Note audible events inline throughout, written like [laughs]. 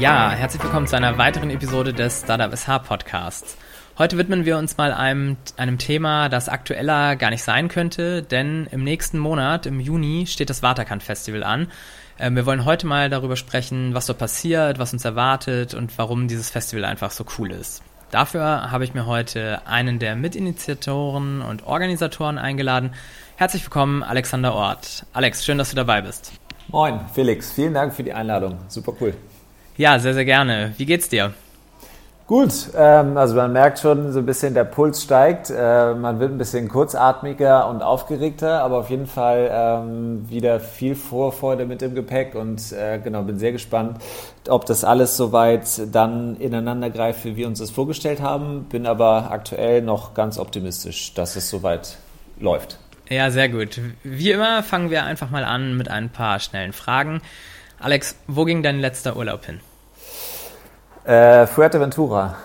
Ja, herzlich willkommen zu einer weiteren Episode des Startup SH Podcasts. Heute widmen wir uns mal einem, einem Thema, das aktueller gar nicht sein könnte, denn im nächsten Monat, im Juni, steht das Waterkant Festival an. Ähm, wir wollen heute mal darüber sprechen, was so passiert, was uns erwartet und warum dieses Festival einfach so cool ist. Dafür habe ich mir heute einen der Mitinitiatoren und Organisatoren eingeladen. Herzlich willkommen, Alexander Ort. Alex, schön, dass du dabei bist. Moin, Felix. Vielen Dank für die Einladung. Super cool. Ja, sehr, sehr gerne. Wie geht's dir? Gut, ähm, also man merkt schon so ein bisschen, der Puls steigt. Äh, man wird ein bisschen kurzatmiger und aufgeregter, aber auf jeden Fall ähm, wieder viel Vorfreude mit im Gepäck und äh, genau, bin sehr gespannt, ob das alles soweit dann ineinander greift, wie wir uns das vorgestellt haben. Bin aber aktuell noch ganz optimistisch, dass es soweit läuft. Ja, sehr gut. Wie immer fangen wir einfach mal an mit ein paar schnellen Fragen. Alex, wo ging dein letzter Urlaub hin? Äh, Fuerteventura.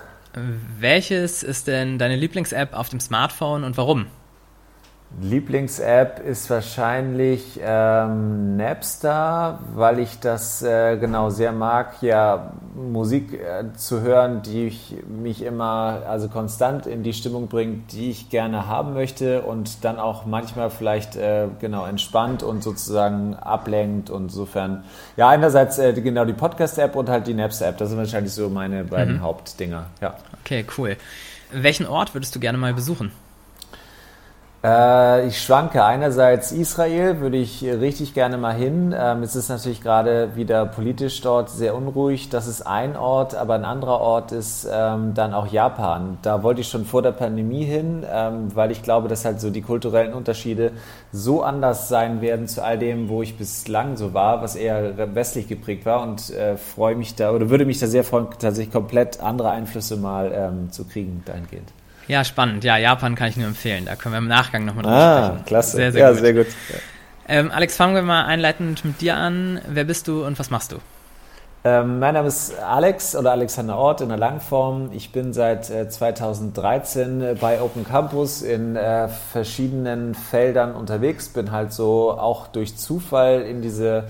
Welches ist denn deine Lieblings-App auf dem Smartphone und warum? Lieblings-App ist wahrscheinlich ähm, Napster, weil ich das äh, genau sehr mag, ja Musik äh, zu hören, die ich, mich immer also konstant in die Stimmung bringt, die ich gerne haben möchte und dann auch manchmal vielleicht äh, genau entspannt und sozusagen ablenkt und insofern ja einerseits äh, genau die Podcast-App und halt die Napster-App. Das sind wahrscheinlich so meine beiden mhm. Hauptdinger. Ja. Okay, cool. Welchen Ort würdest du gerne mal besuchen? Äh, ich schwanke. Einerseits Israel würde ich richtig gerne mal hin. Ähm, es ist natürlich gerade wieder politisch dort sehr unruhig. Das ist ein Ort, aber ein anderer Ort ist ähm, dann auch Japan. Da wollte ich schon vor der Pandemie hin, ähm, weil ich glaube, dass halt so die kulturellen Unterschiede so anders sein werden zu all dem, wo ich bislang so war, was eher westlich geprägt war und äh, freue mich da oder würde mich da sehr freuen, tatsächlich komplett andere Einflüsse mal zu kriegen dahingehend. Ja, spannend. Ja, Japan kann ich nur empfehlen. Da können wir im Nachgang nochmal drüber ah, sprechen. klasse. Sehr, sehr ja, gut. sehr gut. Ähm, Alex, fangen wir mal einleitend mit dir an. Wer bist du und was machst du? Ähm, mein Name ist Alex oder Alexander Ort in der Langform. Ich bin seit äh, 2013 äh, bei Open Campus in äh, verschiedenen Feldern unterwegs. Bin halt so auch durch Zufall in diese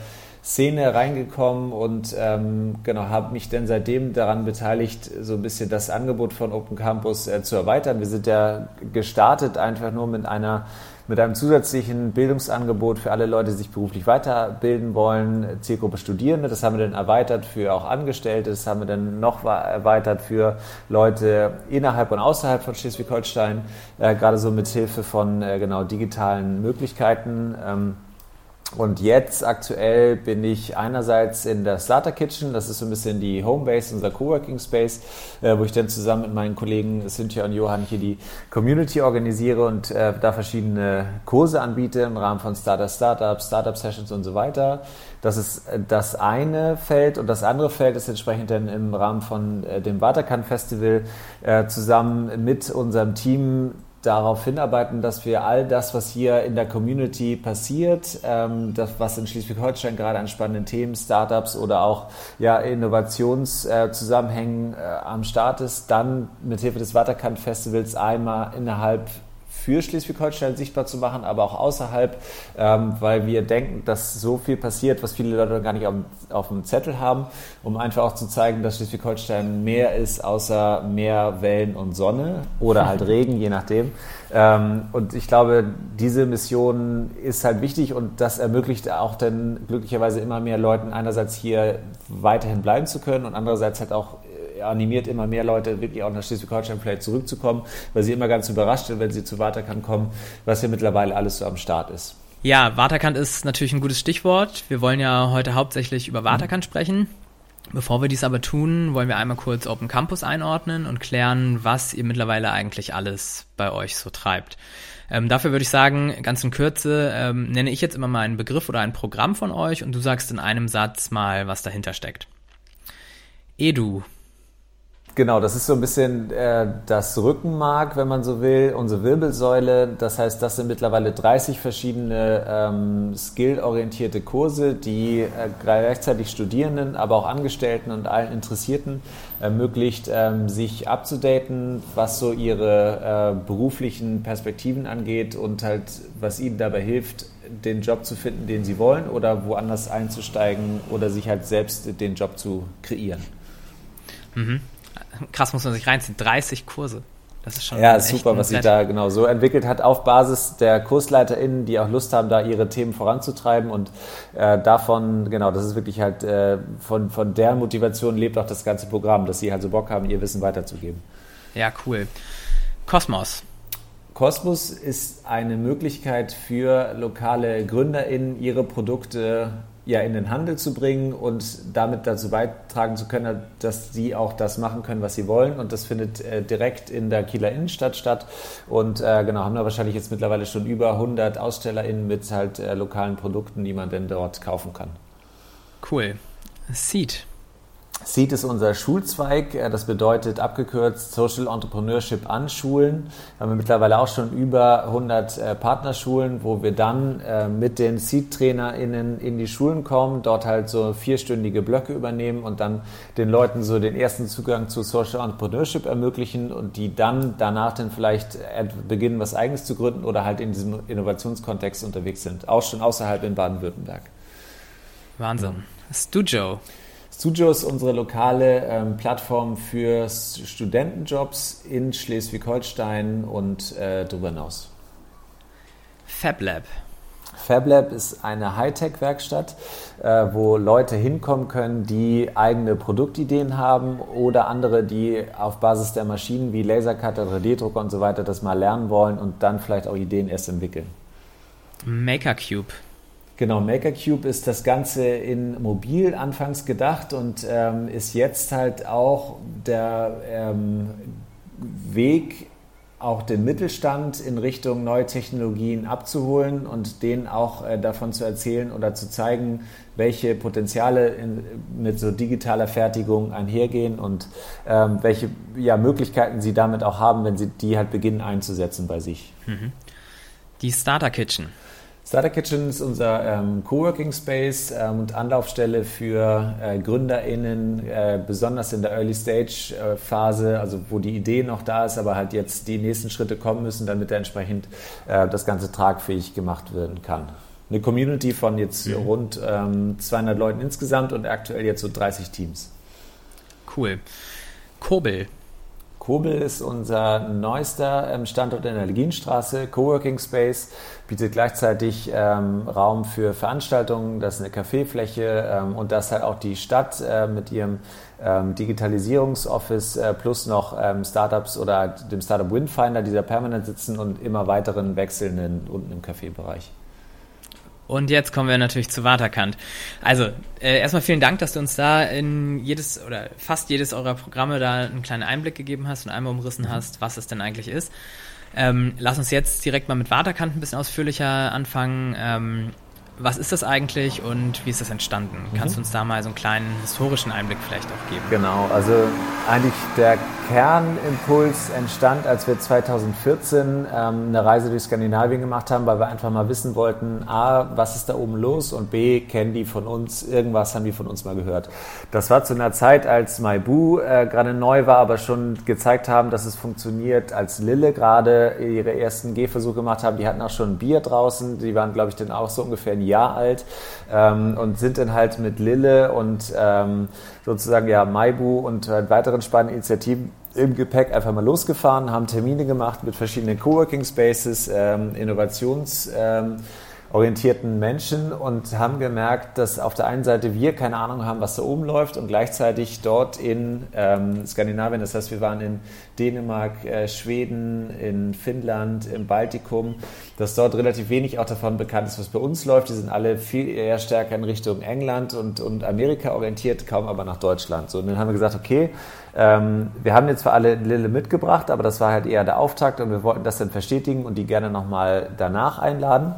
Szene reingekommen und ähm, genau habe mich dann seitdem daran beteiligt, so ein bisschen das Angebot von Open Campus äh, zu erweitern. Wir sind ja gestartet einfach nur mit einer mit einem zusätzlichen Bildungsangebot für alle Leute, die sich beruflich weiterbilden wollen, Zielgruppe Studierende. Das haben wir dann erweitert für auch Angestellte. Das haben wir dann noch erweitert für Leute innerhalb und außerhalb von Schleswig-Holstein, äh, gerade so mit Hilfe von äh, genau digitalen Möglichkeiten. Ähm, und jetzt aktuell bin ich einerseits in der Starter Kitchen, das ist so ein bisschen die Homebase, unser Coworking Space, äh, wo ich dann zusammen mit meinen Kollegen Cynthia und Johann hier die Community organisiere und äh, da verschiedene Kurse anbiete im Rahmen von Starter Startups, Startup Sessions und so weiter. Das ist äh, das eine Feld und das andere Feld ist entsprechend dann im Rahmen von äh, dem Waterkan Festival äh, zusammen mit unserem Team darauf hinarbeiten, dass wir all das, was hier in der Community passiert, ähm, das, was in Schleswig-Holstein gerade an spannenden Themen, Startups oder auch ja, Innovationszusammenhängen äh, äh, am Start ist, dann mit Hilfe des Waterkant-Festivals einmal innerhalb für Schleswig-Holstein sichtbar zu machen, aber auch außerhalb, ähm, weil wir denken, dass so viel passiert, was viele Leute gar nicht auf, auf dem Zettel haben, um einfach auch zu zeigen, dass Schleswig-Holstein mehr ist außer Meer, Wellen und Sonne oder halt [laughs] Regen, je nachdem. Ähm, und ich glaube, diese Mission ist halt wichtig und das ermöglicht auch dann glücklicherweise immer mehr Leuten einerseits hier weiterhin bleiben zu können und andererseits halt auch animiert immer mehr Leute, wirklich auch nach Schleswig-Holstein vielleicht zurückzukommen, weil sie immer ganz überrascht sind, wenn sie zu Waterkant kommen, was hier mittlerweile alles so am Start ist. Ja, Waterkant ist natürlich ein gutes Stichwort. Wir wollen ja heute hauptsächlich über Waterkant sprechen. Bevor wir dies aber tun, wollen wir einmal kurz Open Campus einordnen und klären, was ihr mittlerweile eigentlich alles bei euch so treibt. Ähm, dafür würde ich sagen, ganz in Kürze ähm, nenne ich jetzt immer mal einen Begriff oder ein Programm von euch und du sagst in einem Satz mal, was dahinter steckt. Edu, Genau, das ist so ein bisschen äh, das Rückenmark, wenn man so will, unsere Wirbelsäule. Das heißt, das sind mittlerweile 30 verschiedene ähm, skill-orientierte Kurse, die äh, gleichzeitig Studierenden, aber auch Angestellten und allen Interessierten ermöglicht, ähm, sich abzudaten, was so ihre äh, beruflichen Perspektiven angeht und halt, was ihnen dabei hilft, den Job zu finden, den sie wollen oder woanders einzusteigen oder sich halt selbst den Job zu kreieren. Mhm. Krass, muss man sich reinziehen. 30 Kurse. Das ist schon ja, super, was sich da genau so entwickelt hat, auf Basis der KursleiterInnen, die auch Lust haben, da ihre Themen voranzutreiben. Und äh, davon, genau, das ist wirklich halt, äh, von, von deren Motivation lebt auch das ganze Programm, dass sie halt so Bock haben, ihr Wissen weiterzugeben. Ja, cool. Kosmos. Kosmos ist eine Möglichkeit für lokale GründerInnen, ihre Produkte ja in den Handel zu bringen und damit dazu beitragen zu können, dass sie auch das machen können, was sie wollen. Und das findet äh, direkt in der Kieler Innenstadt statt. Und äh, genau, haben da wahrscheinlich jetzt mittlerweile schon über 100 AusstellerInnen mit halt äh, lokalen Produkten, die man denn dort kaufen kann. Cool. Seed. SEED ist unser Schulzweig. Äh, das bedeutet abgekürzt Social Entrepreneurship an Schulen. Da haben wir mittlerweile auch schon über 100 äh, Partnerschulen, wo wir dann äh, mit den SEED-TrainerInnen in die Schulen kommen, dort halt so vierstündige Blöcke übernehmen und dann den Leuten so den ersten Zugang zu Social Entrepreneurship ermöglichen und die dann danach dann vielleicht beginnen, was Eigenes zu gründen oder halt in diesem Innovationskontext unterwegs sind. Auch schon außerhalb in Baden-Württemberg. Wahnsinn. Studio. Ist unsere lokale ähm, Plattform für Studentenjobs in Schleswig-Holstein und äh, darüber hinaus. FabLab. FabLab ist eine Hightech-Werkstatt, äh, wo Leute hinkommen können, die eigene Produktideen haben oder andere, die auf Basis der Maschinen wie Lasercutter, 3D-Drucker und so weiter das mal lernen wollen und dann vielleicht auch Ideen erst entwickeln. MakerCube. Genau, MakerCube ist das Ganze in mobil anfangs gedacht und ähm, ist jetzt halt auch der ähm, Weg, auch den Mittelstand in Richtung neue Technologien abzuholen und denen auch äh, davon zu erzählen oder zu zeigen, welche Potenziale in, mit so digitaler Fertigung einhergehen und ähm, welche ja, Möglichkeiten sie damit auch haben, wenn sie die halt beginnen einzusetzen bei sich. Mhm. Die Starter Kitchen. Starter Kitchen ist unser ähm, Coworking Space ähm, und Anlaufstelle für äh, GründerInnen, äh, besonders in der Early Stage äh, Phase, also wo die Idee noch da ist, aber halt jetzt die nächsten Schritte kommen müssen, damit entsprechend äh, das Ganze tragfähig gemacht werden kann. Eine Community von jetzt mhm. rund ähm, 200 Leuten insgesamt und aktuell jetzt so 30 Teams. Cool. Kobel, Kobel ist unser neuester ähm, Standort in der Legienstraße, Coworking Space, bietet gleichzeitig ähm, Raum für Veranstaltungen, das ist eine Kaffeefläche ähm, und das halt auch die Stadt äh, mit ihrem ähm, Digitalisierungsoffice äh, plus noch ähm, Startups oder dem Startup Windfinder, die da permanent sitzen und immer weiteren wechselnden unten im Kaffeebereich. Und jetzt kommen wir natürlich zu Waterkant. Also, äh, erstmal vielen Dank, dass du uns da in jedes oder fast jedes eurer Programme da einen kleinen Einblick gegeben hast und einmal umrissen mhm. hast, was es denn eigentlich ist. Ähm, lass uns jetzt direkt mal mit Waterkant ein bisschen ausführlicher anfangen. Ähm, was ist das eigentlich und wie ist das entstanden? Mhm. Kannst du uns da mal so einen kleinen historischen Einblick vielleicht auch geben? Genau, also eigentlich der Kernimpuls entstand, als wir 2014 ähm, eine Reise durch Skandinavien gemacht haben, weil wir einfach mal wissen wollten, a, was ist da oben los und b, kennen die von uns, irgendwas haben die von uns mal gehört. Das war zu einer Zeit, als Maibu äh, gerade neu war, aber schon gezeigt haben, dass es funktioniert, als Lille gerade ihre ersten Gehversuche gemacht haben. Die hatten auch schon ein Bier draußen, die waren, glaube ich, dann auch so ungefähr ein Jahr alt ähm, und sind dann halt mit Lille und ähm, sozusagen ja Maibu und halt weiteren spannenden Initiativen im Gepäck einfach mal losgefahren, haben Termine gemacht mit verschiedenen Coworking Spaces, ähm, Innovations- ähm, orientierten Menschen und haben gemerkt, dass auf der einen Seite wir keine Ahnung haben, was da oben läuft und gleichzeitig dort in ähm, Skandinavien, das heißt wir waren in Dänemark, äh, Schweden, in Finnland, im Baltikum, dass dort relativ wenig auch davon bekannt ist, was bei uns läuft. Die sind alle viel eher stärker in Richtung England und, und Amerika orientiert, kaum aber nach Deutschland. So, und dann haben wir gesagt, okay, ähm, wir haben jetzt zwar alle Lille mitgebracht, aber das war halt eher der Auftakt und wir wollten das dann verstetigen und die gerne nochmal danach einladen.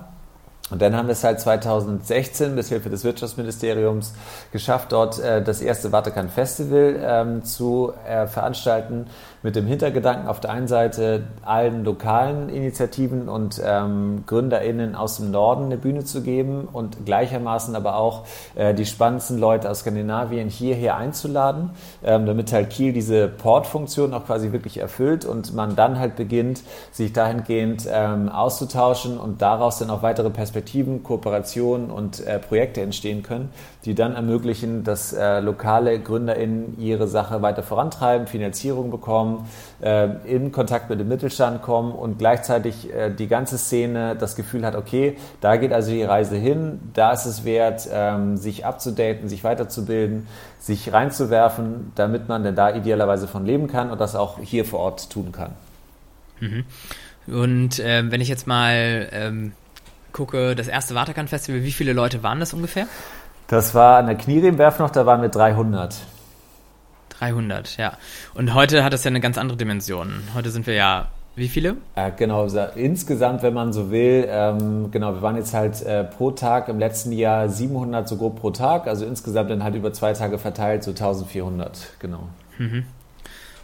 Und dann haben wir es halt 2016 mit Hilfe des Wirtschaftsministeriums geschafft, dort äh, das erste Vatikan Festival ähm, zu äh, veranstalten. Mit dem Hintergedanken auf der einen Seite allen lokalen Initiativen und ähm, GründerInnen aus dem Norden eine Bühne zu geben und gleichermaßen aber auch äh, die spannendsten Leute aus Skandinavien hierher einzuladen, ähm, damit halt Kiel diese Portfunktion auch quasi wirklich erfüllt und man dann halt beginnt, sich dahingehend ähm, auszutauschen und daraus dann auch weitere Perspektiven Perspektiven, Kooperationen und äh, Projekte entstehen können, die dann ermöglichen, dass äh, lokale GründerInnen ihre Sache weiter vorantreiben, Finanzierung bekommen, äh, in Kontakt mit dem Mittelstand kommen und gleichzeitig äh, die ganze Szene das Gefühl hat, okay, da geht also die Reise hin, da ist es wert, ähm, sich abzudaten, sich weiterzubilden, sich reinzuwerfen, damit man denn da idealerweise von leben kann und das auch hier vor Ort tun kann. Mhm. Und äh, wenn ich jetzt mal ähm, gucke, das erste Waterkant-Festival, wie viele Leute waren das ungefähr? Das war an der Knieriebenwerf noch, da waren wir 300. 300, ja. Und heute hat das ja eine ganz andere Dimension. Heute sind wir ja wie viele? Äh, genau, insgesamt, wenn man so will, ähm, genau, wir waren jetzt halt äh, pro Tag im letzten Jahr 700 so grob pro Tag, also insgesamt dann halt über zwei Tage verteilt so 1400, genau. Mhm.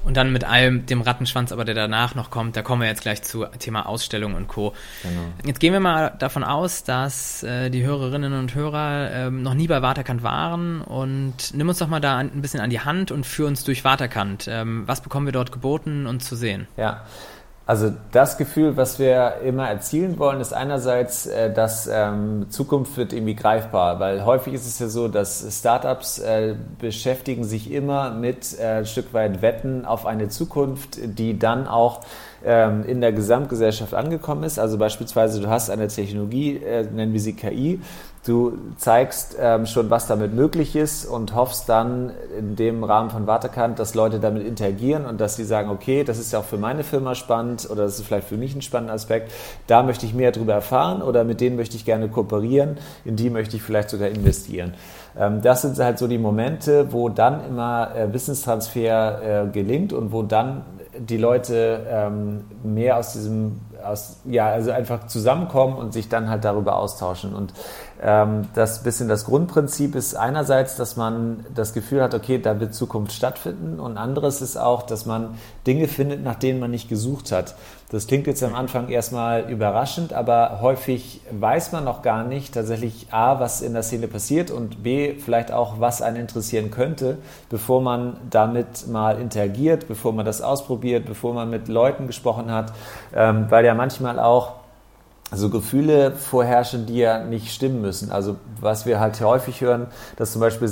Und dann mit allem dem Rattenschwanz, aber der danach noch kommt, da kommen wir jetzt gleich zu Thema Ausstellung und Co. Genau. Jetzt gehen wir mal davon aus, dass äh, die Hörerinnen und Hörer ähm, noch nie bei Waterkant waren und nimm uns doch mal da ein bisschen an die Hand und führ uns durch Waterkant. Ähm, was bekommen wir dort geboten und zu sehen? Ja, also das Gefühl, was wir immer erzielen wollen, ist einerseits, äh, dass ähm, Zukunft wird irgendwie greifbar, weil häufig ist es ja so, dass Startups äh, beschäftigen sich immer mit äh, ein Stück weit Wetten auf eine Zukunft, die dann auch ähm, in der Gesamtgesellschaft angekommen ist. Also beispielsweise, du hast eine Technologie, äh, nennen wir sie KI, du zeigst ähm, schon, was damit möglich ist und hoffst dann in dem Rahmen von Waterkant, dass Leute damit interagieren und dass sie sagen, okay, das ist ja auch für meine Firma spannend oder das ist vielleicht für mich ein spannender Aspekt, da möchte ich mehr darüber erfahren oder mit denen möchte ich gerne kooperieren, in die möchte ich vielleicht sogar investieren. Ähm, das sind halt so die Momente, wo dann immer äh, Wissenstransfer äh, gelingt und wo dann die Leute ähm, mehr aus diesem, aus, ja, also einfach zusammenkommen und sich dann halt darüber austauschen. Und das bisschen das Grundprinzip ist einerseits, dass man das Gefühl hat, okay, da wird Zukunft stattfinden und anderes ist auch, dass man Dinge findet, nach denen man nicht gesucht hat. Das klingt jetzt am Anfang erstmal überraschend, aber häufig weiß man noch gar nicht tatsächlich A, was in der Szene passiert und B, vielleicht auch, was einen interessieren könnte, bevor man damit mal interagiert, bevor man das ausprobiert, bevor man mit Leuten gesprochen hat, ähm, weil ja manchmal auch so Gefühle vorherrschen, die ja nicht stimmen müssen. Also was wir halt häufig hören, dass zum Beispiel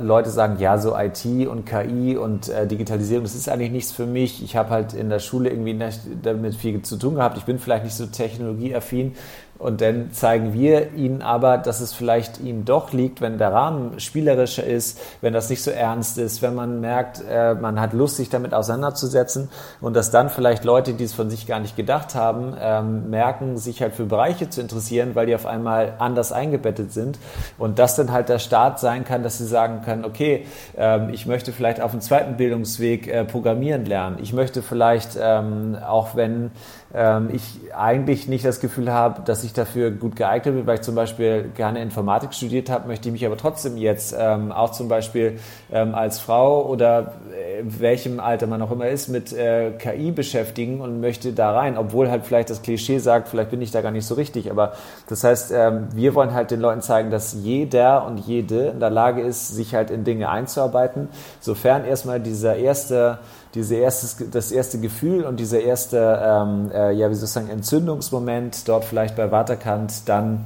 Leute sagen, ja, so IT und KI und äh, Digitalisierung, das ist eigentlich nichts für mich. Ich habe halt in der Schule irgendwie damit viel zu tun gehabt. Ich bin vielleicht nicht so technologieaffin. Und dann zeigen wir ihnen aber, dass es vielleicht ihnen doch liegt, wenn der Rahmen spielerischer ist, wenn das nicht so ernst ist, wenn man merkt, äh, man hat Lust, sich damit auseinanderzusetzen und dass dann vielleicht Leute, die es von sich gar nicht gedacht haben, ähm, merken, sich halt für Bereiche zu interessieren, weil die auf einmal anders eingebettet sind. Und das dann halt der Start sein kann, dass sie sagen können, okay, ähm, ich möchte vielleicht auf dem zweiten Bildungsweg äh, programmieren lernen. Ich möchte vielleicht, ähm, auch wenn ich eigentlich nicht das Gefühl habe, dass ich dafür gut geeignet bin, weil ich zum Beispiel gerne Informatik studiert habe, möchte ich mich aber trotzdem jetzt ähm, auch zum Beispiel ähm, als Frau oder äh, welchem Alter man auch immer ist, mit äh, KI beschäftigen und möchte da rein, obwohl halt vielleicht das Klischee sagt, vielleicht bin ich da gar nicht so richtig. Aber das heißt, ähm, wir wollen halt den Leuten zeigen, dass jeder und jede in der Lage ist, sich halt in Dinge einzuarbeiten, sofern erstmal dieser erste diese erstes, das erste Gefühl und dieser erste, ähm, äh, ja, wie soll ich sagen, Entzündungsmoment dort vielleicht bei Waterkant dann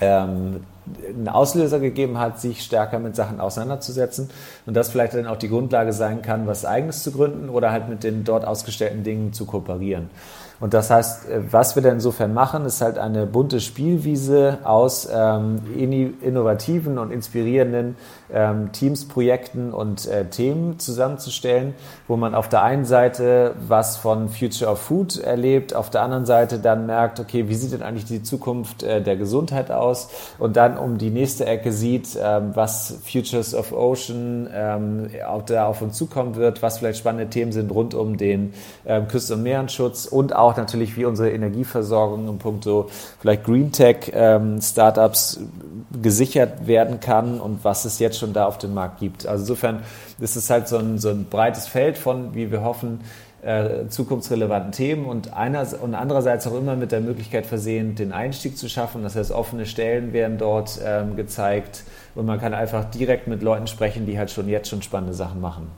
ähm, einen Auslöser gegeben hat, sich stärker mit Sachen auseinanderzusetzen und das vielleicht dann auch die Grundlage sein kann, was Eigenes zu gründen oder halt mit den dort ausgestellten Dingen zu kooperieren. Und das heißt, äh, was wir dann insofern machen, ist halt eine bunte Spielwiese aus ähm, innovativen und inspirierenden ähm, Teams, Projekten und äh, Themen zusammenzustellen, wo man auf der einen Seite was von Future of Food erlebt, auf der anderen Seite dann merkt, okay, wie sieht denn eigentlich die Zukunft äh, der Gesundheit aus? Und dann um die nächste Ecke sieht, ähm, was Futures of Ocean ähm, auch da auf uns zukommen wird, was vielleicht spannende Themen sind rund um den ähm, Küsten- und Meerenschutz und auch natürlich, wie unsere Energieversorgung im puncto vielleicht Green Tech ähm, Startups gesichert werden kann und was es jetzt schon da auf dem Markt gibt. Also insofern ist es halt so ein, so ein breites Feld von, wie wir hoffen, äh, zukunftsrelevanten Themen und, einer, und andererseits auch immer mit der Möglichkeit versehen, den Einstieg zu schaffen. Das heißt, offene Stellen werden dort ähm, gezeigt und man kann einfach direkt mit Leuten sprechen, die halt schon jetzt schon spannende Sachen machen.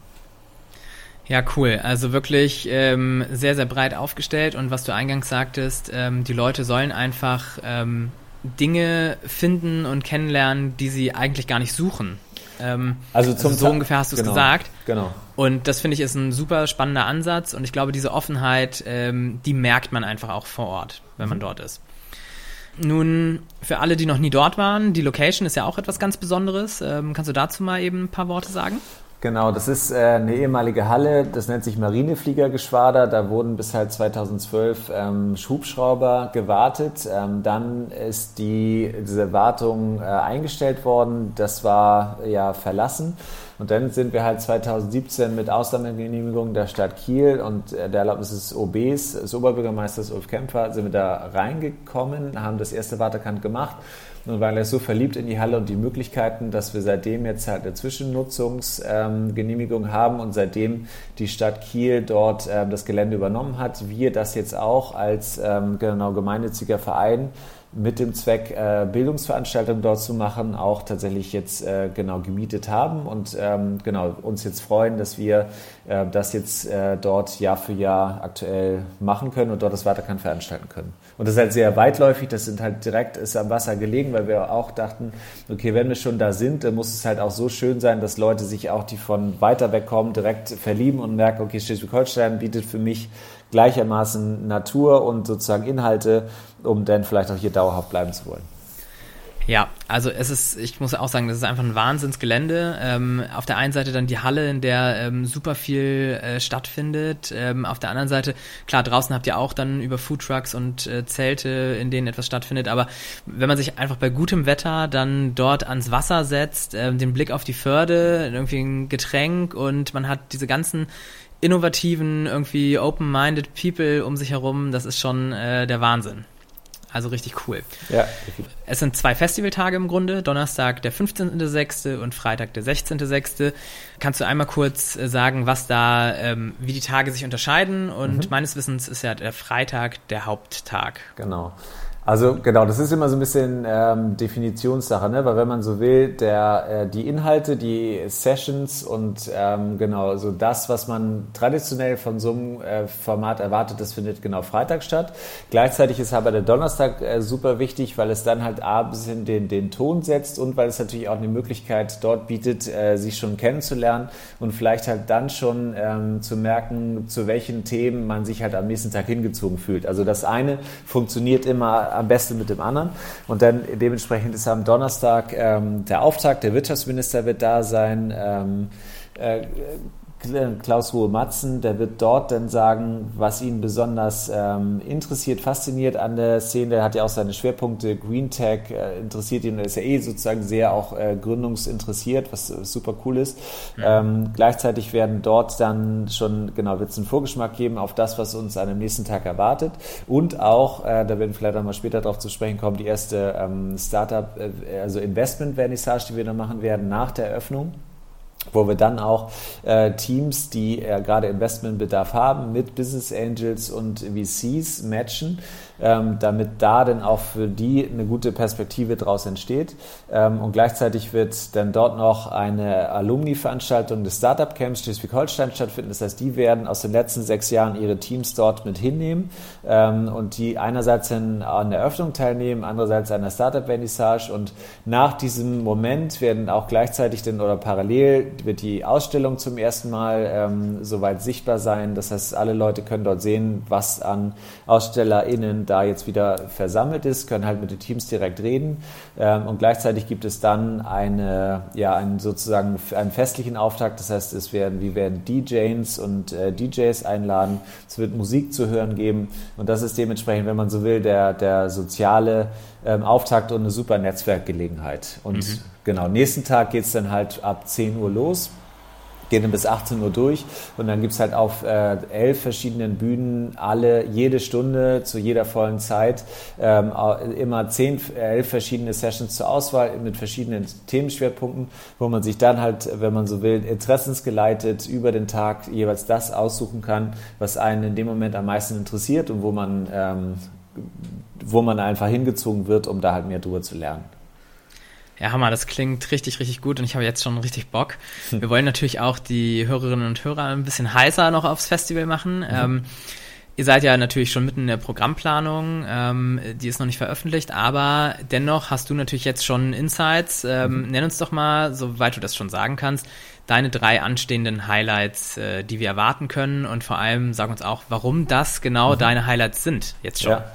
Ja, cool. Also wirklich ähm, sehr, sehr breit aufgestellt und was du eingangs sagtest, ähm, die Leute sollen einfach ähm, Dinge finden und kennenlernen, die sie eigentlich gar nicht suchen. Ähm, also, zum also so ungefähr hast du es genau, gesagt. Genau. Und das finde ich ist ein super spannender Ansatz und ich glaube, diese Offenheit, ähm, die merkt man einfach auch vor Ort, wenn man mhm. dort ist. Nun, für alle, die noch nie dort waren, die Location ist ja auch etwas ganz Besonderes. Ähm, kannst du dazu mal eben ein paar Worte sagen? Genau, das ist äh, eine ehemalige Halle, das nennt sich Marinefliegergeschwader. Da wurden bis halt 2012 ähm, Hubschrauber gewartet. Ähm, dann ist die, diese Wartung äh, eingestellt worden. Das war ja verlassen. Und dann sind wir halt 2017 mit Ausnahmegenehmigung der Stadt Kiel und äh, der Erlaubnis des OBs, des Oberbürgermeisters Ulf Kempfer, sind wir da reingekommen, haben das erste Wartekant gemacht und waren so verliebt in die Halle und die Möglichkeiten, dass wir seitdem jetzt halt eine Zwischennutzungsgenehmigung ähm, haben und seitdem die Stadt Kiel dort ähm, das Gelände übernommen hat, wir das jetzt auch als ähm, genau gemeinnütziger Verein mit dem Zweck, äh, Bildungsveranstaltungen dort zu machen, auch tatsächlich jetzt äh, genau gemietet haben und ähm, genau uns jetzt freuen, dass wir äh, das jetzt äh, dort Jahr für Jahr aktuell machen können und dort das Waterkant veranstalten können. Und das ist halt sehr weitläufig, das sind halt direkt, ist am Wasser gelegen, weil wir auch dachten, okay, wenn wir schon da sind, dann muss es halt auch so schön sein, dass Leute sich auch, die von weiter weg kommen, direkt verlieben und merken, okay, Schleswig-Holstein bietet für mich gleichermaßen Natur und sozusagen Inhalte, um dann vielleicht auch hier dauerhaft bleiben zu wollen. Ja, also es ist, ich muss auch sagen, das ist einfach ein Wahnsinnsgelände. Ähm, auf der einen Seite dann die Halle, in der ähm, super viel äh, stattfindet. Ähm, auf der anderen Seite, klar, draußen habt ihr auch dann über Foodtrucks und äh, Zelte, in denen etwas stattfindet. Aber wenn man sich einfach bei gutem Wetter dann dort ans Wasser setzt, äh, den Blick auf die Förde, irgendwie ein Getränk und man hat diese ganzen innovativen, irgendwie open-minded People um sich herum, das ist schon äh, der Wahnsinn. Also richtig cool. Ja. Es sind zwei Festivaltage im Grunde, Donnerstag der 15.06. und Freitag der 16.06. Kannst du einmal kurz äh, sagen, was da, ähm, wie die Tage sich unterscheiden? Und mhm. meines Wissens ist ja der Freitag der Haupttag. Genau. Also genau, das ist immer so ein bisschen ähm, Definitionssache, ne? weil wenn man so will, der, äh, die Inhalte, die Sessions und ähm, genau so das, was man traditionell von so einem äh, Format erwartet, das findet genau Freitag statt. Gleichzeitig ist aber der Donnerstag äh, super wichtig, weil es dann halt A, ein bisschen den, den Ton setzt und weil es natürlich auch eine Möglichkeit dort bietet, äh, sich schon kennenzulernen und vielleicht halt dann schon ähm, zu merken, zu welchen Themen man sich halt am nächsten Tag hingezogen fühlt. Also das eine funktioniert immer am besten mit dem anderen. Und dann dementsprechend ist am Donnerstag ähm, der Auftakt, der Wirtschaftsminister wird da sein. Ähm, äh, Klaus Ruhe Matzen, der wird dort dann sagen, was ihn besonders ähm, interessiert, fasziniert an der Szene. Der hat ja auch seine Schwerpunkte. Green Tech äh, interessiert ihn, ist ja eh sozusagen sehr auch äh, gründungsinteressiert, was äh, super cool ist. Ja. Ähm, gleichzeitig werden dort dann schon, genau, wird es einen Vorgeschmack geben auf das, was uns an dem nächsten Tag erwartet. Und auch, äh, da werden wir vielleicht auch mal später darauf zu sprechen kommen, die erste ähm, Startup, äh, also Investment-Vernissage, die wir dann machen werden nach der Eröffnung wo wir dann auch äh, Teams, die äh, gerade Investmentbedarf haben, mit Business Angels und VCs matchen ähm, damit da dann auch für die eine gute Perspektive daraus entsteht. Ähm, und gleichzeitig wird dann dort noch eine Alumni-Veranstaltung des Startup Camps Schleswig-Holstein stattfinden. Das heißt, die werden aus den letzten sechs Jahren ihre Teams dort mit hinnehmen ähm, und die einerseits an der Eröffnung teilnehmen, andererseits an der Startup-Vernissage und nach diesem Moment werden auch gleichzeitig dann oder parallel wird die Ausstellung zum ersten Mal ähm, soweit sichtbar sein. Das heißt, alle Leute können dort sehen, was an AusstellerInnen da jetzt wieder versammelt ist, können halt mit den Teams direkt reden. Ähm, und gleichzeitig gibt es dann eine, ja, einen sozusagen einen festlichen Auftakt. Das heißt, es werden, wir werden DJs und äh, DJs einladen. Es wird Musik zu hören geben. Und das ist dementsprechend, wenn man so will, der, der soziale ähm, Auftakt und eine super Netzwerkgelegenheit. Und mhm. genau, nächsten Tag geht es dann halt ab 10 Uhr los gehen dann bis 18 Uhr durch und dann gibt es halt auf äh, elf verschiedenen Bühnen alle jede Stunde zu jeder vollen Zeit ähm, immer zehn, elf verschiedene Sessions zur Auswahl mit verschiedenen Themenschwerpunkten, wo man sich dann halt, wenn man so will, interessensgeleitet über den Tag jeweils das aussuchen kann, was einen in dem Moment am meisten interessiert und wo man, ähm, wo man einfach hingezogen wird, um da halt mehr drüber zu lernen. Ja, Hammer, das klingt richtig, richtig gut und ich habe jetzt schon richtig Bock. Wir wollen natürlich auch die Hörerinnen und Hörer ein bisschen heißer noch aufs Festival machen. Mhm. Ähm, Ihr seid ja natürlich schon mitten in der Programmplanung, ähm, die ist noch nicht veröffentlicht, aber dennoch hast du natürlich jetzt schon Insights. Ähm, mhm. Nenn uns doch mal, soweit du das schon sagen kannst, deine drei anstehenden Highlights, äh, die wir erwarten können und vor allem sag uns auch, warum das genau mhm. deine Highlights sind jetzt schon. Ja.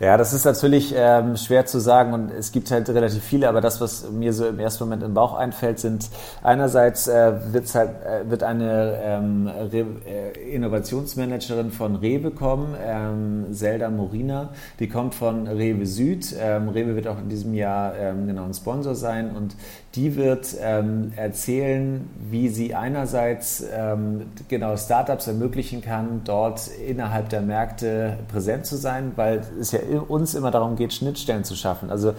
Ja, das ist natürlich ähm, schwer zu sagen und es gibt halt relativ viele, aber das, was mir so im ersten Moment im Bauch einfällt, sind einerseits äh, wird's halt, äh, wird eine ähm, Re äh, Innovationsmanagerin von Rewe kommen, ähm, Zelda Morina, die kommt von Rewe Süd. Ähm, Rewe wird auch in diesem Jahr ähm, genau ein Sponsor sein und die wird ähm, erzählen, wie sie einerseits ähm, genau Startups ermöglichen kann, dort innerhalb der Märkte präsent zu sein, weil es ja uns immer darum geht, Schnittstellen zu schaffen. Also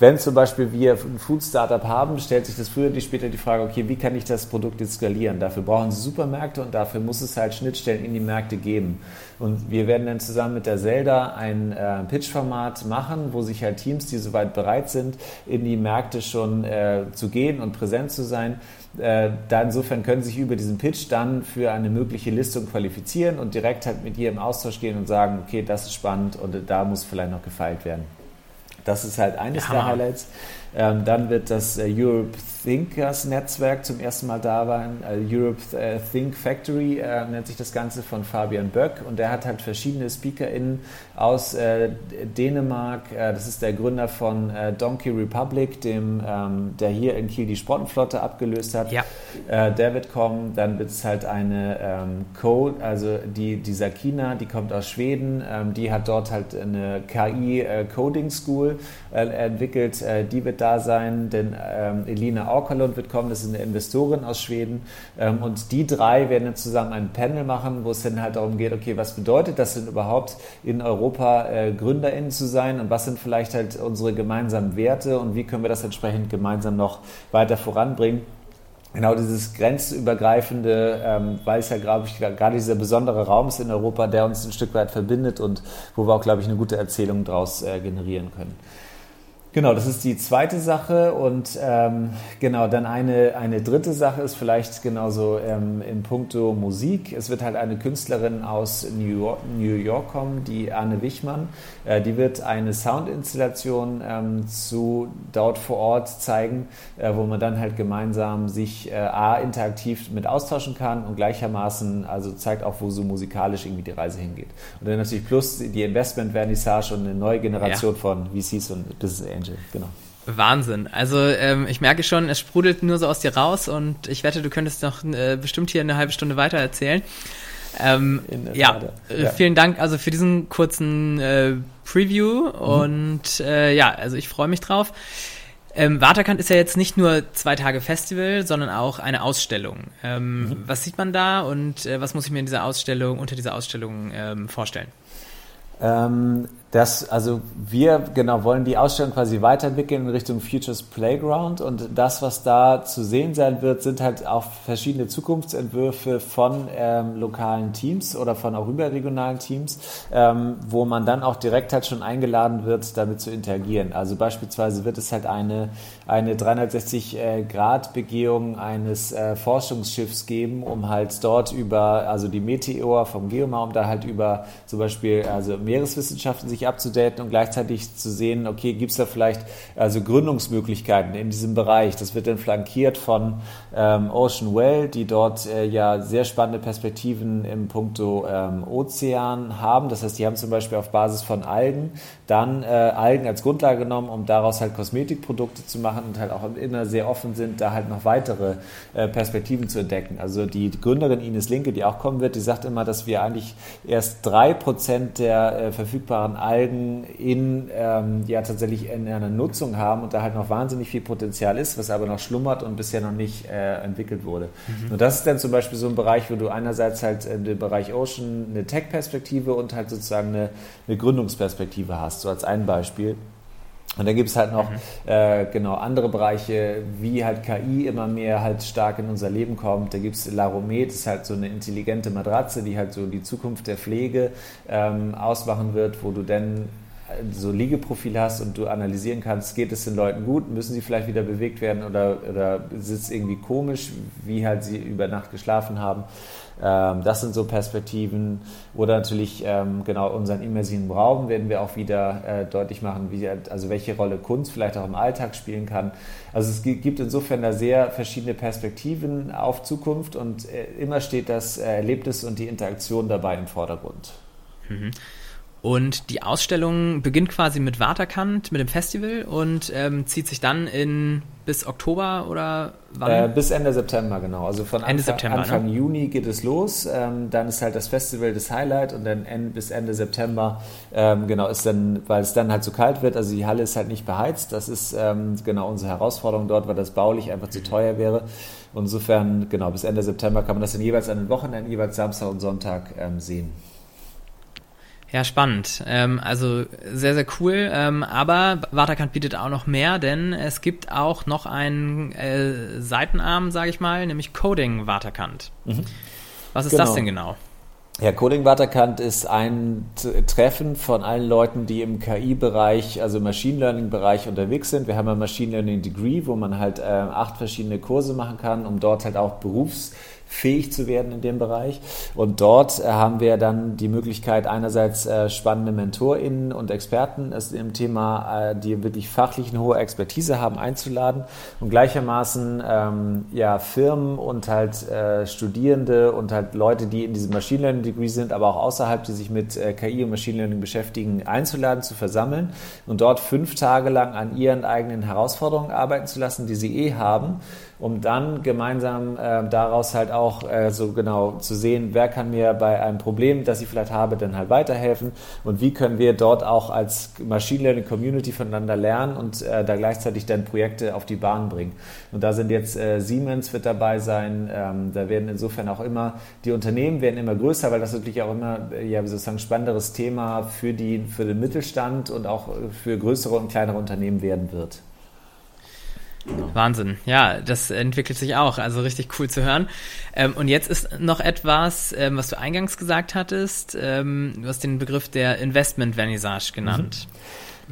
wenn zum Beispiel wir ein Food-Startup haben, stellt sich das früher oder später die Frage, okay, wie kann ich das Produkt jetzt skalieren? Dafür brauchen sie Supermärkte und dafür muss es halt Schnittstellen in die Märkte geben. Und wir werden dann zusammen mit der Zelda ein äh, Pitch-Format machen, wo sich halt Teams, die soweit bereit sind, in die Märkte schon äh, zu gehen und präsent zu sein, äh, da insofern können sich über diesen Pitch dann für eine mögliche Listung qualifizieren und direkt halt mit ihr im Austausch gehen und sagen, okay, das ist spannend und da muss vielleicht noch gefeilt werden. Das ist halt eines ja, der Highlights. Ähm, dann wird das äh, Europe Thinkers Netzwerk zum ersten Mal da sein. Äh, Europe äh, Think Factory äh, nennt sich das Ganze von Fabian Böck und der hat halt verschiedene SpeakerInnen aus äh, Dänemark. Äh, das ist der Gründer von Donkey Republic, dem, ähm, der hier in Kiel die Sportenflotte abgelöst hat. Ja. der wird kommen. Dann wird es halt eine ähm, Code, also die, die Sakina, die kommt aus Schweden. Ähm, die hat dort halt eine KI Coding School entwickelt. die wird da sein, denn ähm, Elina Aukerlund wird kommen, das ist eine Investorin aus Schweden. Ähm, und die drei werden dann zusammen ein Panel machen, wo es dann halt darum geht, okay, was bedeutet das denn überhaupt in Europa äh, GründerInnen zu sein und was sind vielleicht halt unsere gemeinsamen Werte und wie können wir das entsprechend gemeinsam noch weiter voranbringen genau dieses grenzübergreifende, ähm, weil es ja, glaube ich, gerade dieser besondere Raum ist in Europa, der uns ein Stück weit verbindet und wo wir auch, glaube ich, eine gute Erzählung daraus äh, generieren können. Genau, das ist die zweite Sache und ähm, genau, dann eine, eine dritte Sache ist vielleicht genauso ähm, in puncto Musik. Es wird halt eine Künstlerin aus New York, New York kommen, die Anne Wichmann. Äh, die wird eine Soundinstallation ähm, zu dort vor Ort zeigen, äh, wo man dann halt gemeinsam sich äh, A, interaktiv mit austauschen kann und gleichermaßen also zeigt auch, wo so musikalisch irgendwie die Reise hingeht. Und dann natürlich plus die Investment-Vernissage und eine neue Generation ja. von VCs und Business Angels. Angel, genau. Wahnsinn. Also ähm, ich merke schon, es sprudelt nur so aus dir raus und ich wette, du könntest noch äh, bestimmt hier eine halbe Stunde weiter erzählen. Ähm, ja, äh, ja, vielen Dank also für diesen kurzen äh, Preview mhm. und äh, ja, also ich freue mich drauf. Ähm, Waterkant ist ja jetzt nicht nur zwei Tage Festival, sondern auch eine Ausstellung. Ähm, mhm. Was sieht man da und äh, was muss ich mir in dieser Ausstellung, unter dieser Ausstellung ähm, vorstellen? Das, also wir genau wollen die Ausstellung quasi weiterentwickeln in Richtung Futures Playground und das, was da zu sehen sein wird, sind halt auch verschiedene Zukunftsentwürfe von ähm, lokalen Teams oder von auch überregionalen Teams, ähm, wo man dann auch direkt halt schon eingeladen wird, damit zu interagieren. Also beispielsweise wird es halt eine, eine 360-Grad-Begehung äh, eines äh, Forschungsschiffs geben, um halt dort über, also die Meteor vom Geomar, um da halt über zum Beispiel also Meereswissenschaften sich sich abzudaten und gleichzeitig zu sehen, okay, gibt es da vielleicht also Gründungsmöglichkeiten in diesem Bereich. Das wird dann flankiert von ähm, Ocean Well, die dort äh, ja sehr spannende Perspektiven im Puncto ähm, Ozean haben. Das heißt, die haben zum Beispiel auf Basis von Algen dann äh, Algen als Grundlage genommen, um daraus halt Kosmetikprodukte zu machen und halt auch immer sehr offen sind, da halt noch weitere äh, Perspektiven zu entdecken. Also die Gründerin Ines Linke, die auch kommen wird, die sagt immer, dass wir eigentlich erst drei Prozent der äh, verfügbaren Algen in ähm, ja tatsächlich in einer Nutzung haben und da halt noch wahnsinnig viel Potenzial ist, was aber noch schlummert und bisher noch nicht äh, entwickelt wurde. Mhm. Und das ist dann zum Beispiel so ein Bereich, wo du einerseits halt dem Bereich Ocean eine Tech-Perspektive und halt sozusagen eine, eine Gründungsperspektive hast, so als ein Beispiel. Und dann gibt es halt noch mhm. äh, genau andere Bereiche, wie halt KI immer mehr halt stark in unser Leben kommt. Da gibt es Laromet, das ist halt so eine intelligente Matratze, die halt so die Zukunft der Pflege ähm, ausmachen wird, wo du dann so Liegeprofile hast und du analysieren kannst, geht es den Leuten gut, müssen sie vielleicht wieder bewegt werden oder, oder sitzt irgendwie komisch, wie halt sie über Nacht geschlafen haben. Ähm, das sind so Perspektiven. Oder natürlich ähm, genau unseren immersiven Raum werden wir auch wieder äh, deutlich machen, wie, also welche Rolle Kunst vielleicht auch im Alltag spielen kann. Also es gibt insofern da sehr verschiedene Perspektiven auf Zukunft und äh, immer steht das Erlebnis und die Interaktion dabei im Vordergrund. Mhm. Und die Ausstellung beginnt quasi mit Waterkant, mit dem Festival und ähm, zieht sich dann in bis Oktober oder wann? Äh, bis Ende September, genau. Also von Ende Anfang, September, Anfang ne? Juni geht es los. Ähm, dann ist halt das Festival das Highlight und dann end, bis Ende September, ähm, genau, ist dann, weil es dann halt zu kalt wird. Also die Halle ist halt nicht beheizt. Das ist ähm, genau unsere Herausforderung dort, weil das baulich einfach zu teuer wäre. insofern, genau, bis Ende September kann man das dann jeweils an den Wochenenden, jeweils Samstag und Sonntag ähm, sehen. Ja, spannend. Ähm, also sehr, sehr cool. Ähm, aber Waterkant bietet auch noch mehr, denn es gibt auch noch einen äh, Seitenarm, sage ich mal, nämlich Coding Waterkant. Mhm. Was ist genau. das denn genau? Ja, Coding Waterkant ist ein Treffen von allen Leuten, die im KI-Bereich, also Machine Learning-Bereich unterwegs sind. Wir haben ein Machine Learning Degree, wo man halt äh, acht verschiedene Kurse machen kann, um dort halt auch Berufs- fähig zu werden in dem Bereich. Und dort äh, haben wir dann die Möglichkeit, einerseits äh, spannende MentorInnen und Experten im Thema, äh, die wirklich fachlich eine hohe Expertise haben, einzuladen und gleichermaßen ähm, ja, Firmen und halt äh, Studierende und halt Leute, die in diesem Machine Learning Degree sind, aber auch außerhalb, die sich mit äh, KI und Machine Learning beschäftigen, einzuladen, zu versammeln und dort fünf Tage lang an ihren eigenen Herausforderungen arbeiten zu lassen, die sie eh haben um dann gemeinsam äh, daraus halt auch äh, so genau zu sehen, wer kann mir bei einem Problem, das ich vielleicht habe, dann halt weiterhelfen und wie können wir dort auch als Machine Learning Community voneinander lernen und äh, da gleichzeitig dann Projekte auf die Bahn bringen. Und da sind jetzt äh, Siemens wird dabei sein, ähm, da werden insofern auch immer, die Unternehmen werden immer größer, weil das natürlich auch immer, äh, ja, sozusagen spannenderes Thema für, die, für den Mittelstand und auch für größere und kleinere Unternehmen werden wird. Wahnsinn. Ja, das entwickelt sich auch. Also richtig cool zu hören. Ähm, und jetzt ist noch etwas, ähm, was du eingangs gesagt hattest. Ähm, du hast den Begriff der Investment Vernissage genannt. Mhm.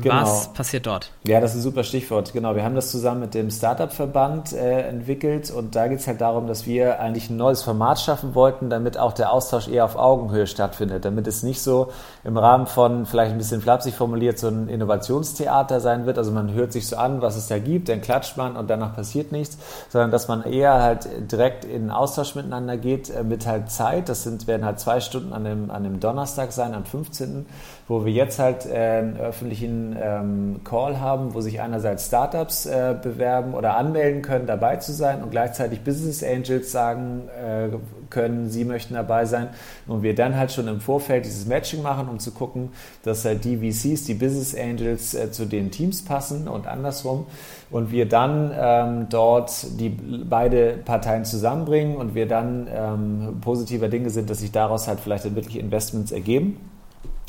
Genau. Was passiert dort? Ja, das ist ein super Stichwort. Genau, wir haben das zusammen mit dem Startup-Verband äh, entwickelt und da geht es halt darum, dass wir eigentlich ein neues Format schaffen wollten, damit auch der Austausch eher auf Augenhöhe stattfindet, damit es nicht so im Rahmen von, vielleicht ein bisschen flapsig formuliert, so ein Innovationstheater sein wird. Also man hört sich so an, was es da gibt, dann klatscht man und danach passiert nichts, sondern dass man eher halt direkt in Austausch miteinander geht, äh, mit halt Zeit. Das sind, werden halt zwei Stunden an dem, an dem Donnerstag sein, am 15., wo wir jetzt halt äh, einen öffentlichen ähm, Call haben, wo sich einerseits Startups äh, bewerben oder anmelden können, dabei zu sein und gleichzeitig Business Angels sagen äh, können, sie möchten dabei sein und wir dann halt schon im Vorfeld dieses Matching machen, um zu gucken, dass halt die VCs, die Business Angels äh, zu den Teams passen und andersrum und wir dann ähm, dort die beide Parteien zusammenbringen und wir dann ähm, positiver Dinge sind, dass sich daraus halt vielleicht dann wirklich Investments ergeben.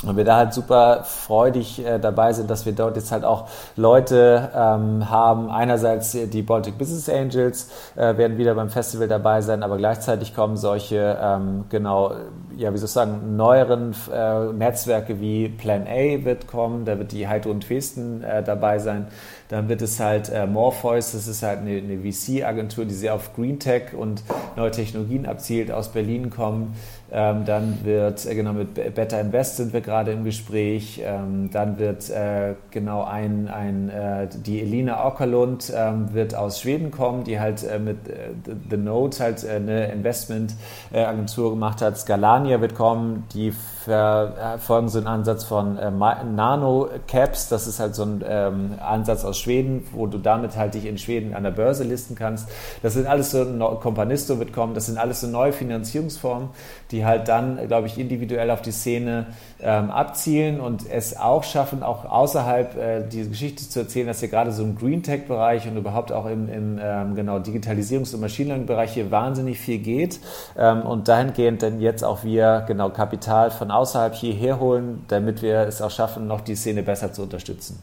Und wir da halt super freudig äh, dabei sind, dass wir dort jetzt halt auch Leute ähm, haben. Einerseits die Baltic Business Angels äh, werden wieder beim Festival dabei sein, aber gleichzeitig kommen solche, ähm, genau, ja, wie soll ich sagen, neueren äh, Netzwerke wie Plan A wird kommen, da wird die Heidrun Dresden äh, dabei sein. Dann wird es halt äh, Morpheus, das ist halt eine, eine VC-Agentur, die sehr auf Green Tech und neue Technologien abzielt, aus Berlin kommen. Ähm, dann wird, äh, genau, mit Better Invest sind wir gerade im Gespräch. Ähm, dann wird äh, genau ein, ein äh, die Elina Ockerlund ähm, wird aus Schweden kommen, die halt äh, mit äh, The Note halt äh, eine Investment-Agentur gemacht hat. Scalania wird kommen, die verfolgen so einen Ansatz von Nano-Caps. Das ist halt so ein ähm, Ansatz aus Schweden, wo du damit halt dich in Schweden an der Börse listen kannst. Das sind alles so, Companisto wird kommen, das sind alles so neue Finanzierungsformen, die die halt dann, glaube ich, individuell auf die Szene ähm, abzielen und es auch schaffen, auch außerhalb äh, diese Geschichte zu erzählen, dass hier gerade so im Green Tech-Bereich und überhaupt auch im, im ähm, genau Digitalisierungs- und Machine Learning-Bereich hier wahnsinnig viel geht ähm, und dahingehend dann jetzt auch wir genau Kapital von außerhalb hierher holen, damit wir es auch schaffen, noch die Szene besser zu unterstützen.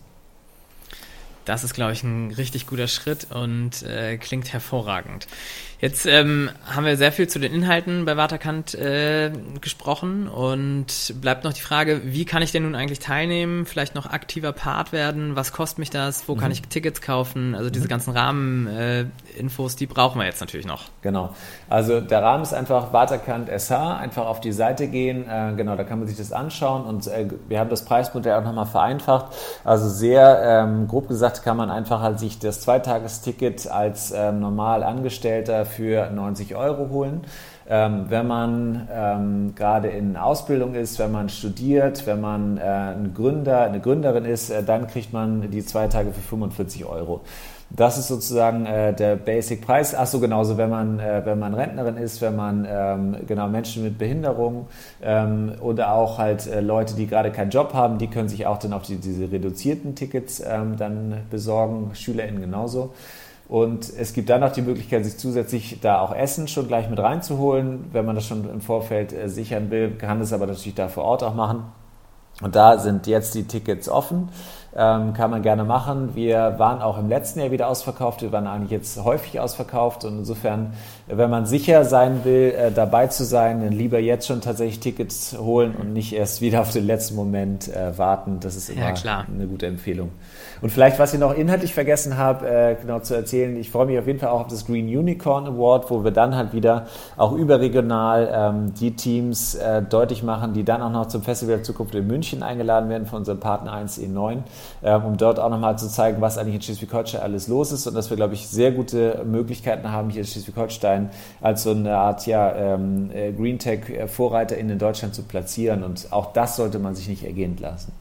Das ist, glaube ich, ein richtig guter Schritt und äh, klingt hervorragend. Jetzt ähm, haben wir sehr viel zu den Inhalten bei Waterkant äh, gesprochen und bleibt noch die Frage, wie kann ich denn nun eigentlich teilnehmen, vielleicht noch aktiver Part werden, was kostet mich das, wo mhm. kann ich Tickets kaufen, also diese mhm. ganzen Rahmeninfos, äh, die brauchen wir jetzt natürlich noch. Genau, also der Rahmen ist einfach Waterkant SH, einfach auf die Seite gehen, äh, genau, da kann man sich das anschauen und äh, wir haben das Preismodell auch nochmal vereinfacht, also sehr ähm, grob gesagt kann man einfach halt sich das Zweitagesticket als ähm, normal Angestellter für 90 Euro holen. Ähm, wenn man ähm, gerade in Ausbildung ist, wenn man studiert, wenn man äh, ein Gründer, eine Gründerin ist, äh, dann kriegt man die zwei Tage für 45 Euro. Das ist sozusagen äh, der Basic-Preis. Achso, genauso, wenn man, äh, wenn man Rentnerin ist, wenn man ähm, genau Menschen mit Behinderung ähm, oder auch halt äh, Leute, die gerade keinen Job haben, die können sich auch dann auf die, diese reduzierten Tickets ähm, dann besorgen, SchülerInnen genauso. Und es gibt dann noch die Möglichkeit, sich zusätzlich da auch Essen schon gleich mit reinzuholen. Wenn man das schon im Vorfeld äh, sichern will, kann es aber natürlich da vor Ort auch machen. Und da sind jetzt die Tickets offen. Ähm, kann man gerne machen. Wir waren auch im letzten Jahr wieder ausverkauft. Wir waren eigentlich jetzt häufig ausverkauft. Und insofern, wenn man sicher sein will, äh, dabei zu sein, dann lieber jetzt schon tatsächlich Tickets holen und nicht erst wieder auf den letzten Moment äh, warten. Das ist immer ja, eine gute Empfehlung. Und vielleicht, was ich noch inhaltlich vergessen habe, äh, genau zu erzählen, ich freue mich auf jeden Fall auch auf das Green Unicorn Award, wo wir dann halt wieder auch überregional ähm, die Teams äh, deutlich machen, die dann auch noch zum Festival der Zukunft in München eingeladen werden von unserem Partner 1E9, ähm, um dort auch nochmal zu zeigen, was eigentlich in Schleswig-Holstein alles los ist und dass wir, glaube ich, sehr gute Möglichkeiten haben, hier in Schleswig-Holstein als so eine Art ja, ähm, äh, Green Tech-Vorreiter in Deutschland zu platzieren. Und auch das sollte man sich nicht ergehen lassen.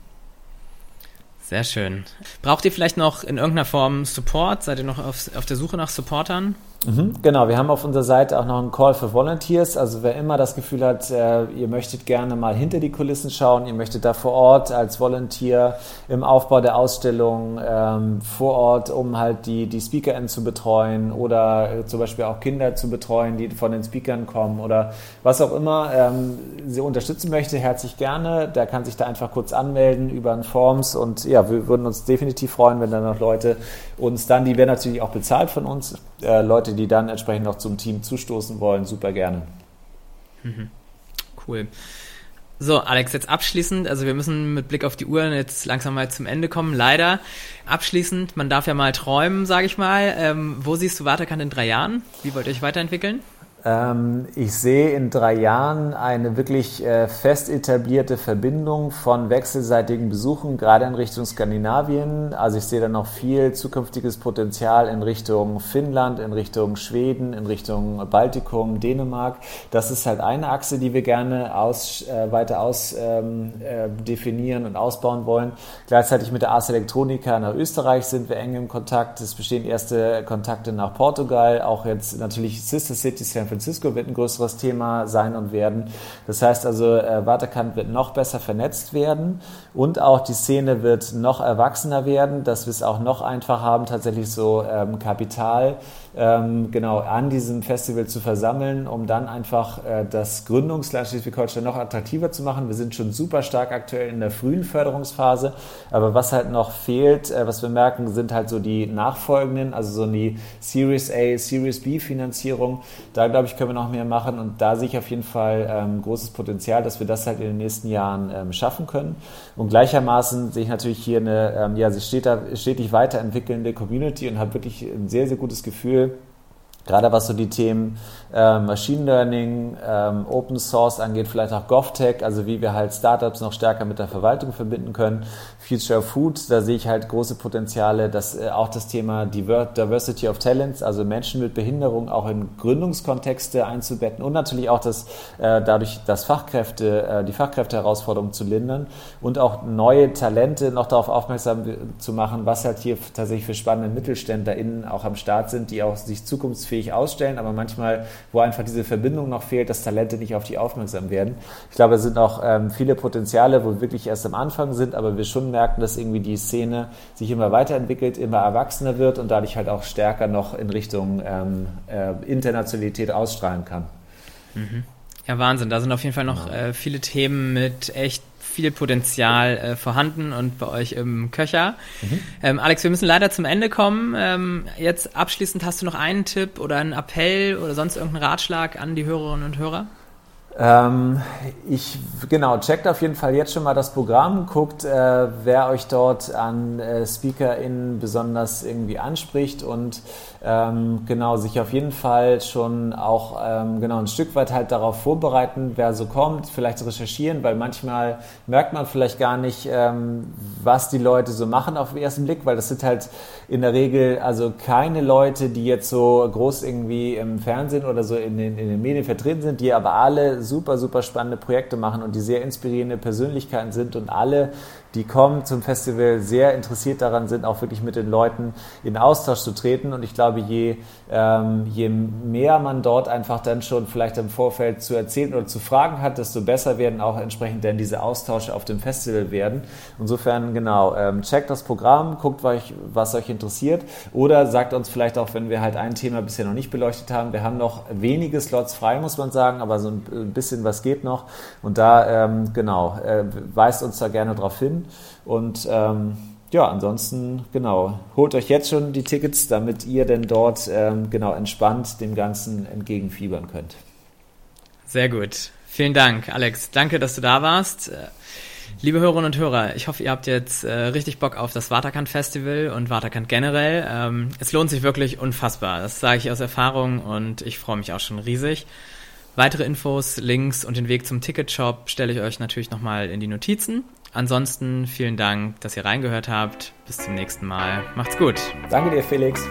Sehr schön. Braucht ihr vielleicht noch in irgendeiner Form Support? Seid ihr noch auf, auf der Suche nach Supportern? Mhm, genau, wir haben auf unserer Seite auch noch einen Call für Volunteers. Also wer immer das Gefühl hat, äh, ihr möchtet gerne mal hinter die Kulissen schauen, ihr möchtet da vor Ort als Volunteer im Aufbau der Ausstellung ähm, vor Ort, um halt die, die SpeakerInnen zu betreuen oder äh, zum Beispiel auch Kinder zu betreuen, die von den Speakern kommen oder was auch immer ähm, sie unterstützen möchte, herzlich gerne. Der kann sich da einfach kurz anmelden über ein Forms und ja, wir würden uns definitiv freuen, wenn dann noch Leute uns dann, die werden natürlich auch bezahlt von uns, äh, Leute, die dann entsprechend noch zum Team zustoßen wollen, super gerne. Mhm. Cool. So, Alex, jetzt abschließend, also wir müssen mit Blick auf die Uhr jetzt langsam mal zum Ende kommen, leider. Abschließend, man darf ja mal träumen, sage ich mal. Ähm, wo siehst du Waterkant in drei Jahren? Wie wollt ihr euch weiterentwickeln? Ähm, ich sehe in drei Jahren eine wirklich äh, fest etablierte Verbindung von wechselseitigen Besuchen, gerade in Richtung Skandinavien. Also ich sehe da noch viel zukünftiges Potenzial in Richtung Finnland, in Richtung Schweden, in Richtung Baltikum, Dänemark. Das ist halt eine Achse, die wir gerne aus, äh, weiter aus ähm, äh, definieren und ausbauen wollen. Gleichzeitig mit der Ars Electronica nach Österreich sind wir eng im Kontakt. Es bestehen erste Kontakte nach Portugal, auch jetzt natürlich Sister Cities Francisco wird ein größeres Thema sein und werden. Das heißt also, äh, Waterkant wird noch besser vernetzt werden und auch die Szene wird noch erwachsener werden, dass wir es auch noch einfacher haben, tatsächlich so ähm, Kapital ähm, genau an diesem Festival zu versammeln, um dann einfach äh, das Gründungsland Schleswig-Holstein noch attraktiver zu machen. Wir sind schon super stark aktuell in der frühen Förderungsphase, aber was halt noch fehlt, äh, was wir merken, sind halt so die nachfolgenden, also so die Series A, Series B Finanzierung. Da glaube ich, können wir noch mehr machen und da sehe ich auf jeden Fall ähm, großes Potenzial, dass wir das halt in den nächsten Jahren ähm, schaffen können. Und gleichermaßen sehe ich natürlich hier eine, ähm, ja, sich stetig weiterentwickelnde Community und habe wirklich ein sehr, sehr gutes Gefühl, gerade was so die Themen äh, Machine Learning, ähm, Open Source angeht, vielleicht auch GovTech, also wie wir halt Startups noch stärker mit der Verwaltung verbinden können. Future Food, da sehe ich halt große Potenziale, dass äh, auch das Thema Diversity of Talents, also Menschen mit Behinderung auch in Gründungskontexte einzubetten und natürlich auch das, äh, dadurch das Fachkräfte, äh, die Fachkräfteherausforderung zu lindern und auch neue Talente noch darauf aufmerksam zu machen, was halt hier tatsächlich für spannende MittelständlerInnen auch am Start sind, die auch sich zukunftsfähig ausstellen, aber manchmal, wo einfach diese Verbindung noch fehlt, dass Talente nicht auf die aufmerksam werden. Ich glaube, es sind auch ähm, viele Potenziale, wo wir wirklich erst am Anfang sind, aber wir schon merken, dass irgendwie die Szene sich immer weiterentwickelt, immer erwachsener wird und dadurch halt auch stärker noch in Richtung ähm, äh, Internationalität ausstrahlen kann. Mhm. Ja, Wahnsinn. Da sind auf jeden Fall noch genau. äh, viele Themen mit echt viel Potenzial äh, vorhanden und bei euch im Köcher. Mhm. Ähm, Alex, wir müssen leider zum Ende kommen. Ähm, jetzt abschließend hast du noch einen Tipp oder einen Appell oder sonst irgendeinen Ratschlag an die Hörerinnen und Hörer? Ähm, ich, genau, checkt auf jeden Fall jetzt schon mal das Programm, guckt, äh, wer euch dort an äh, SpeakerInnen besonders irgendwie anspricht und ähm, genau, sich auf jeden Fall schon auch ähm, genau ein Stück weit halt darauf vorbereiten, wer so kommt, vielleicht recherchieren, weil manchmal merkt man vielleicht gar nicht, ähm, was die Leute so machen auf den ersten Blick, weil das sind halt in der Regel also keine Leute, die jetzt so groß irgendwie im Fernsehen oder so in den, in den Medien vertreten sind, die aber alle super, super spannende Projekte machen und die sehr inspirierende Persönlichkeiten sind und alle die kommen zum Festival, sehr interessiert daran sind, auch wirklich mit den Leuten in Austausch zu treten. Und ich glaube, je, ähm, je mehr man dort einfach dann schon vielleicht im Vorfeld zu erzählen oder zu fragen hat, desto besser werden auch entsprechend dann diese Austausche auf dem Festival werden. Insofern, genau, ähm, checkt das Programm, guckt, euch, was euch interessiert oder sagt uns vielleicht auch, wenn wir halt ein Thema bisher noch nicht beleuchtet haben. Wir haben noch wenige Slots frei, muss man sagen, aber so ein bisschen was geht noch. Und da, ähm, genau, äh, weist uns da gerne drauf hin. Und ähm, ja, ansonsten, genau, holt euch jetzt schon die Tickets, damit ihr denn dort ähm, genau entspannt dem Ganzen entgegenfiebern könnt. Sehr gut. Vielen Dank, Alex. Danke, dass du da warst. Äh, liebe Hörerinnen und Hörer, ich hoffe, ihr habt jetzt äh, richtig Bock auf das Waterkant Festival und Waterkant generell. Ähm, es lohnt sich wirklich unfassbar. Das sage ich aus Erfahrung und ich freue mich auch schon riesig. Weitere Infos, Links und den Weg zum Ticketshop stelle ich euch natürlich nochmal in die Notizen. Ansonsten vielen Dank, dass ihr reingehört habt. Bis zum nächsten Mal. Macht's gut. Danke dir, Felix.